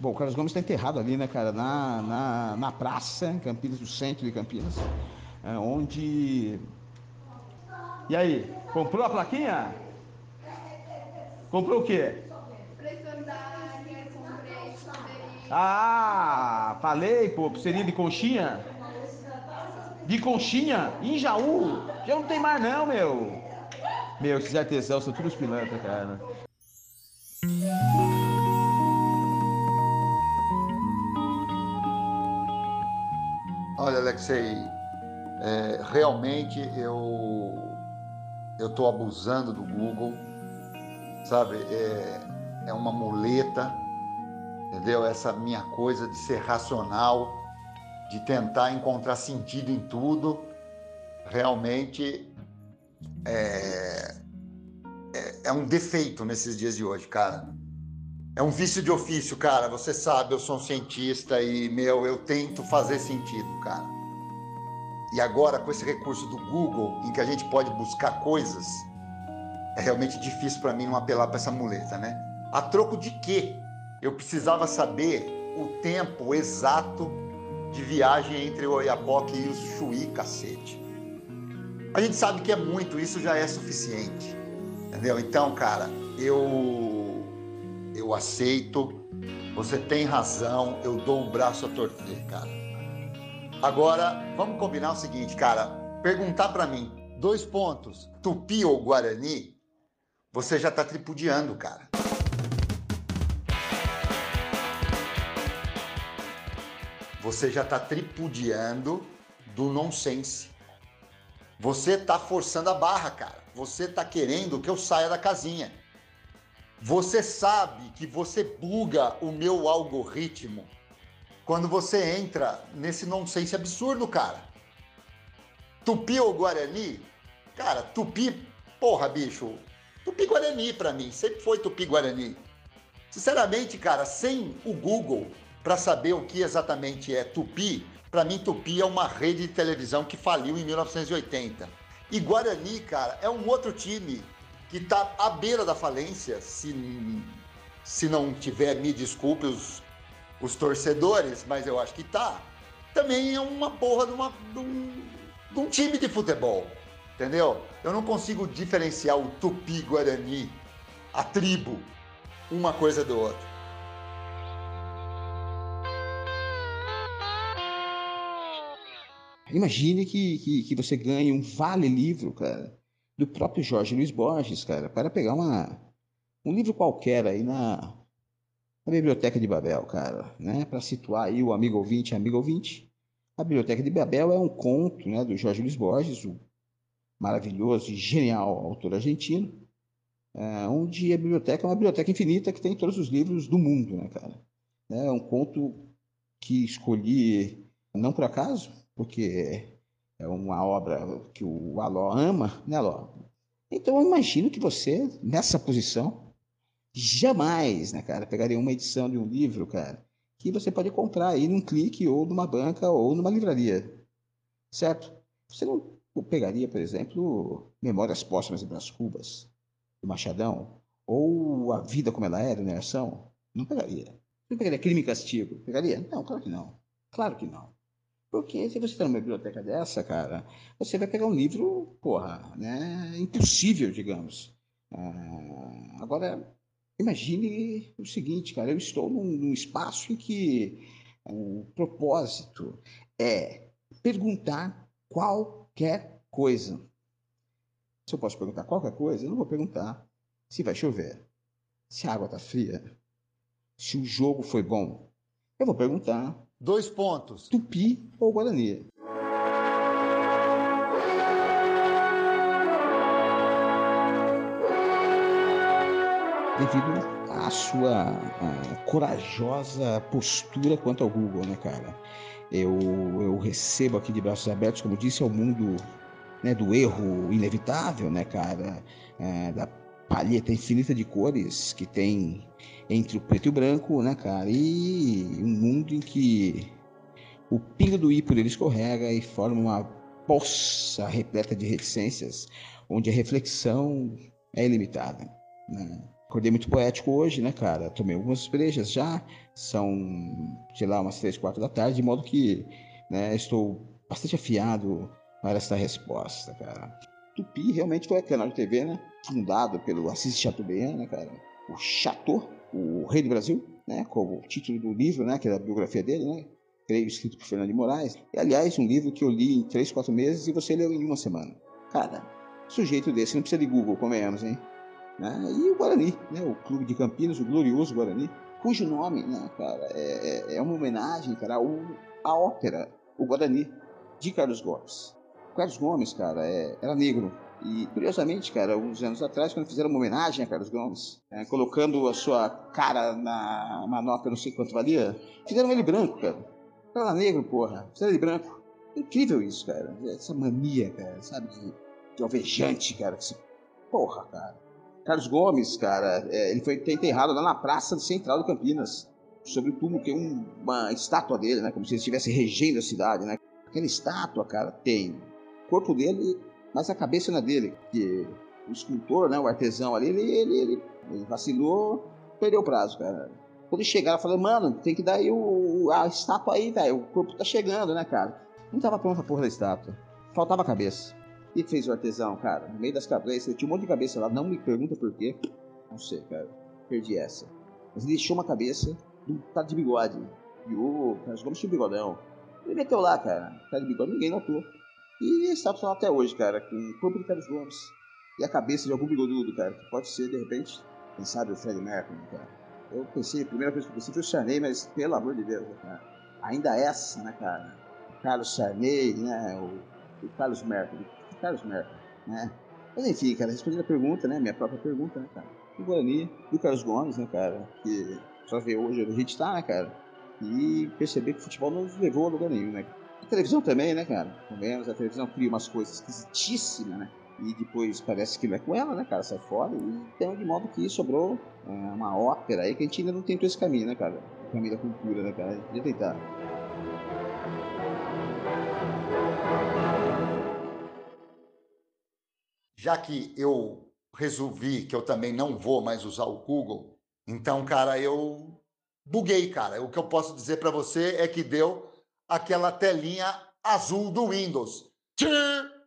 Bom, o Carlos Gomes está enterrado ali, né, cara, na, na, na praça, em Campinas, no centro de Campinas, é, onde. E aí, comprou a plaquinha? Comprou o quê? Ah, falei, pô, seria de conchinha? De conchinha? Em Jaú? Já não tem mais não, meu. Meu, esses artesãos são todos pilantras, cara. Olha, Alexei, é, realmente eu eu estou abusando do Google, sabe? É, é uma muleta, entendeu? Essa minha coisa de ser racional, de tentar encontrar sentido em tudo, realmente é, é, é um defeito nesses dias de hoje, cara. É um vício de ofício, cara. Você sabe, eu sou um cientista e, meu, eu tento fazer sentido, cara. E agora, com esse recurso do Google, em que a gente pode buscar coisas, é realmente difícil para mim não apelar para essa muleta, né? A troco de quê? Eu precisava saber o tempo exato de viagem entre o Oiapoque e o Chuí, cacete. A gente sabe que é muito, isso já é suficiente. Entendeu? Então, cara, eu eu aceito, você tem razão, eu dou o braço a torcer, cara. Agora, vamos combinar o seguinte, cara, perguntar para mim, dois pontos, Tupi ou Guarani, você já tá tripudiando, cara. Você já tá tripudiando do nonsense. Você tá forçando a barra, cara. Você tá querendo que eu saia da casinha. Você sabe que você buga o meu algoritmo quando você entra nesse nonsense absurdo, cara. Tupi ou Guarani? Cara, Tupi, porra, bicho. Tupi Guarani para mim, sempre foi Tupi Guarani. Sinceramente, cara, sem o Google para saber o que exatamente é Tupi, para mim Tupi é uma rede de televisão que faliu em 1980. E Guarani, cara, é um outro time que está à beira da falência, se, se não tiver, me desculpe os, os torcedores, mas eu acho que tá. Também é uma porra de, uma, de, um, de um time de futebol, entendeu? Eu não consigo diferenciar o Tupi-Guarani, a tribo, uma coisa do outro. Imagine que, que, que, você ganhe um vale livro, cara, do próprio Jorge Luiz Borges, cara, para pegar uma, um livro qualquer aí na, na Biblioteca de Babel, cara, né? Para situar aí o amigo ouvinte, amigo ouvinte. A Biblioteca de Babel é um conto, né, do Jorge Luiz Borges, o maravilhoso e genial autor argentino, é, onde a biblioteca é uma biblioteca infinita que tem todos os livros do mundo, né, cara? É um conto que escolhi não por acaso, porque é uma obra que o Aló ama, né, Aló? Então eu imagino que você, nessa posição, jamais, né, cara, pegaria uma edição de um livro, cara, que você pode comprar aí num clique ou numa banca ou numa livraria, certo? Você não pegaria, por exemplo, Memórias Póstumas de Brás Cubas, do Machadão, ou A Vida Como Ela Era, né, Ação? Não pegaria. Não pegaria Crime e Castigo? Pegaria? Não, claro que não. Claro que não. Porque se você está numa biblioteca dessa, cara, você vai pegar um livro, porra, né, impossível, digamos. Ah, agora, imagine o seguinte, cara, eu estou num, num espaço em que o propósito é perguntar qualquer coisa. Se eu posso perguntar qualquer coisa, eu não vou perguntar se vai chover, se a água está fria, se o jogo foi bom. Eu vou perguntar Dois pontos. Tupi ou Guarani? Devido à sua corajosa postura quanto ao Google, né, cara? Eu, eu recebo aqui de braços abertos, como disse, ao mundo né, do erro inevitável, né, cara? É, da palheta infinita de cores que tem entre o preto e o branco, né, cara? E um mundo em que o pingo do i por ele escorrega e forma uma poça repleta de reticências, onde a reflexão é ilimitada. Né? Acordei muito poético hoje, né, cara? Tomei algumas brejas já, São, sei lá, umas três, quatro da tarde, de modo que né, estou bastante afiado para esta resposta, cara. Tupi realmente foi canal de TV, né? Fundado pelo Assis Chateaubriand, né, cara? O Chateau, o rei do Brasil, né? Como o título do livro, né? Que é a biografia dele, né? Creio, escrito por Fernando de Moraes. E, aliás, um livro que eu li em três, quatro meses e você leu em uma semana. Cara, sujeito desse não precisa de Google, convenhamos, hein? Né? E o Guarani, né? O Clube de Campinas, o glorioso Guarani, cujo nome, né, cara, é, é, é uma homenagem, cara, à ópera, o Guarani, de Carlos Gomes. Carlos Gomes, cara, é, era negro. E, curiosamente, cara, uns anos atrás, quando fizeram uma homenagem a Carlos Gomes, é, colocando a sua cara na manopla, não sei quanto valia, fizeram ele branco, cara. Era negro, porra. Fizeram ele branco. Incrível isso, cara. Essa mania, cara, sabe, de, de alvejante, cara. Que se... Porra, cara. Carlos Gomes, cara, é, ele foi enterrado lá na Praça Central de Campinas, sobre o túmulo que é um, uma estátua dele, né? Como se ele estivesse regendo a cidade, né? Aquela estátua, cara, tem corpo dele, mas a cabeça não é dele. Que o escultor, né? O artesão ali, ele, ele, ele, ele vacilou, perdeu o prazo, cara. Quando chegaram, falaram, mano, tem que dar aí o, a estátua aí, velho. O corpo tá chegando, né, cara? Não tava pronta a porra da estátua. Faltava a cabeça. Que fez o artesão, cara? No meio das cabeças, tinha um monte de cabeça lá, não me pergunta por quê. Não sei, cara. Perdi essa. Mas ele deixou uma cabeça de um cara de bigode. E o Carlos Gomes tinha bigodão. Ele meteu lá, cara. Cara de bigode, ninguém notou. E está funcionando até hoje, cara, com o corpo de Carlos Gomes. E a cabeça de algum bigodudo, cara. Que pode ser, de repente, quem sabe o Fred Mercury, cara. Eu pensei, a primeira coisa que eu pensei foi o Sarney, mas pelo amor de Deus, cara. Ainda essa, né, cara? O Carlos Sarney, né? O, o Carlos Mercury. O Carlos Mercury, né? Mas enfim, cara, respondendo a pergunta, né? Minha própria pergunta, né, cara? O Guarani, do Carlos Gomes, né, cara? Que só vê hoje onde a gente tá, né, cara? E perceber que o futebol não levou a lugar nenhum, né? A televisão também, né, cara? Convenhamos, a televisão cria umas coisas esquisitíssimas, né? E depois parece que não é com ela, né, cara? Sai fora. E então, de modo que sobrou é, uma ópera aí que a gente ainda não tentou esse caminho, né, cara? O caminho da cultura, né, cara? A gente podia tentar. Já que eu resolvi que eu também não vou mais usar o Google, então, cara, eu buguei, cara. O que eu posso dizer para você é que deu aquela telinha azul do Windows. Tchim!